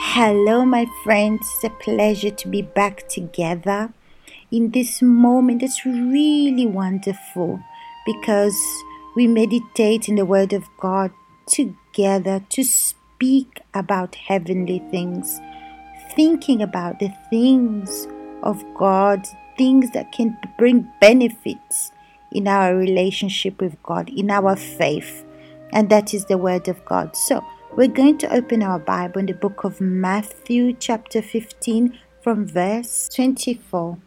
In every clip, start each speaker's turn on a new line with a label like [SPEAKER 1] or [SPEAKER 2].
[SPEAKER 1] Hello, my friends. It's a pleasure to be back together in this moment. It's really wonderful because we meditate in the Word of God together to speak about heavenly things, thinking about the things of God, things that can bring benefits in our relationship with God, in our faith. And that is the Word of God. So, we're going to open our Bible in the book of Matthew, chapter 15, from verse 24.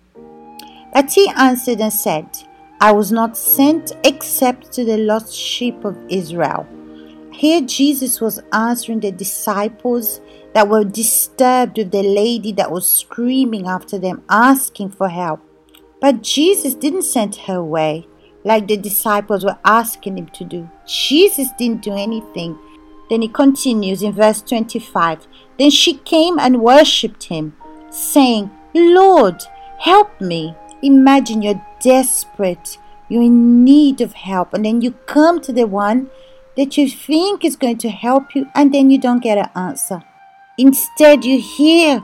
[SPEAKER 1] But he answered and said, I was not sent except to the lost sheep of Israel. Here Jesus was answering the disciples that were disturbed with the lady that was screaming after them, asking for help. But Jesus didn't send her away like the disciples were asking him to do. Jesus didn't do anything. Then he continues in verse 25. Then she came and worshipped him, saying, Lord, help me. Imagine you're desperate, you're in need of help, and then you come to the one that you think is going to help you, and then you don't get an answer. Instead, you hear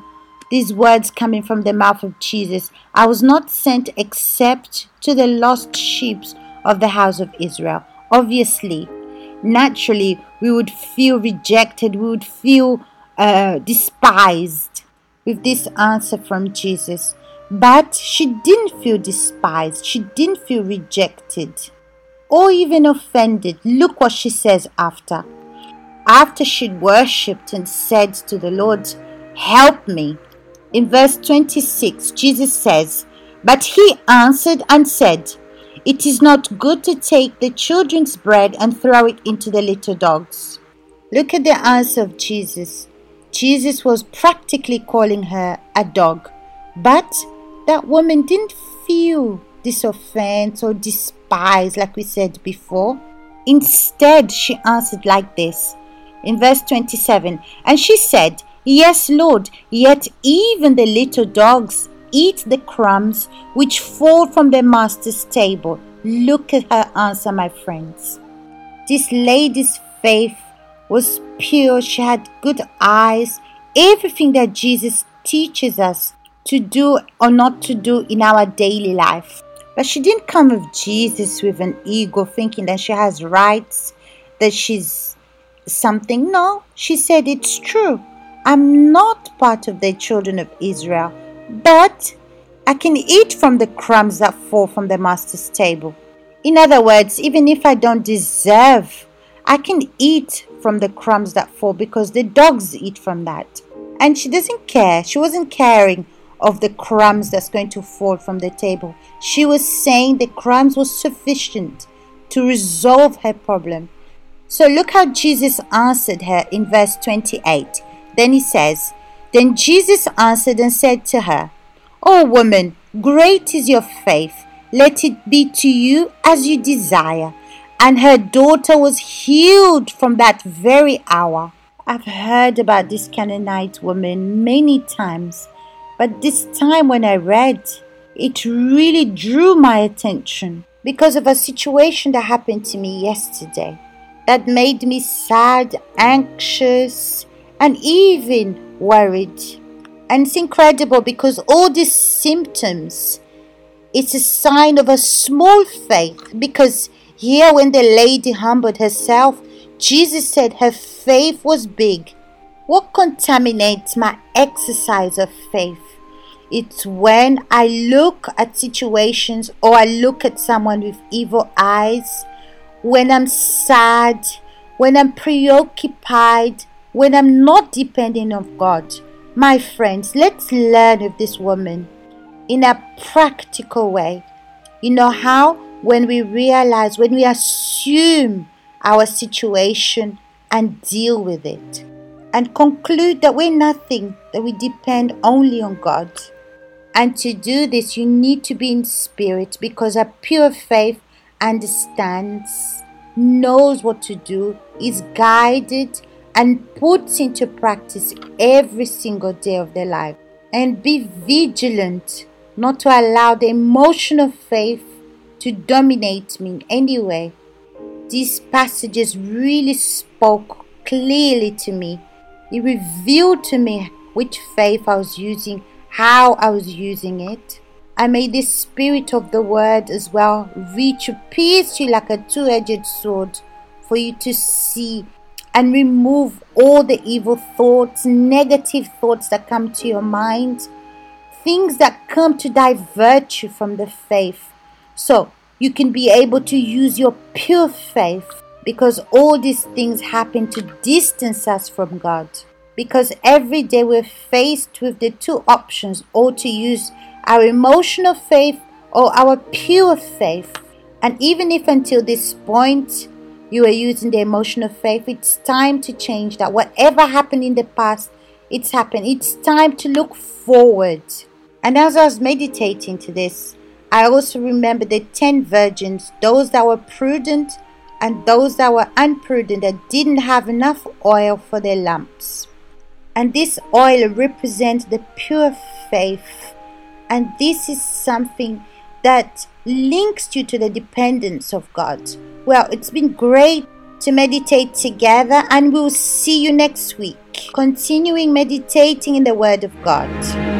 [SPEAKER 1] these words coming from the mouth of Jesus I was not sent except to the lost sheep of the house of Israel. Obviously, naturally we would feel rejected, we would feel uh, despised with this answer from Jesus. But she didn't feel despised, she didn't feel rejected or even offended. Look what she says after. After she'd worshipped and said to the Lord, Help me. In verse 26, Jesus says, But he answered and said, it is not good to take the children's bread and throw it into the little dogs. Look at the answer of Jesus. Jesus was practically calling her a dog, but that woman didn't feel this offense or despise like we said before. Instead, she answered like this in verse 27 And she said, Yes, Lord, yet even the little dogs eat the crumbs which fall from their master's table. Look at her answer, my friends. This lady's faith was pure. She had good eyes. Everything that Jesus teaches us to do or not to do in our daily life. But she didn't come with Jesus with an ego thinking that she has rights, that she's something. No, she said it's true. I'm not part of the children of Israel but I can eat from the crumbs that fall from the master's table. In other words, even if I don't deserve, I can eat from the crumbs that fall because the dogs eat from that. And she doesn't care. She wasn't caring of the crumbs that's going to fall from the table. She was saying the crumbs was sufficient to resolve her problem. So look how Jesus answered her in verse 28. Then he says, then Jesus answered and said to her, O woman, great is your faith. Let it be to you as you desire. And her daughter was healed from that very hour. I've heard about this Canaanite woman many times, but this time when I read, it really drew my attention because of a situation that happened to me yesterday that made me sad, anxious, and even worried. And it's incredible because all these symptoms, it's a sign of a small faith. Because here, when the lady humbled herself, Jesus said her faith was big. What contaminates my exercise of faith? It's when I look at situations or I look at someone with evil eyes, when I'm sad, when I'm preoccupied, when I'm not depending on God. My friends, let's learn of this woman in a practical way. You know how? When we realize, when we assume our situation and deal with it and conclude that we're nothing, that we depend only on God. And to do this, you need to be in spirit because a pure faith understands, knows what to do, is guided, and puts into practice every single day of their life. And be vigilant not to allow the emotion of faith to dominate me in any way. These passages really spoke clearly to me It revealed to me which faith I was using, how I was using it. I made the spirit of the word as well reach pierce you like a two edged sword for you to see and remove all the evil thoughts, negative thoughts that come to your mind, things that come to divert you from the faith. So you can be able to use your pure faith because all these things happen to distance us from God. Because every day we're faced with the two options or to use our emotional faith or our pure faith. And even if until this point you are using the emotional faith, it's time to change that. Whatever happened in the past, it's happened. It's time to look forward. And as I was meditating to this, I also remember the 10 virgins, those that were prudent and those that were unprudent that didn't have enough oil for their lamps. And this oil represents the pure faith. And this is something that links you to the dependence of God. Well, it's been great to meditate together, and we'll see you next week, continuing meditating in the Word of God.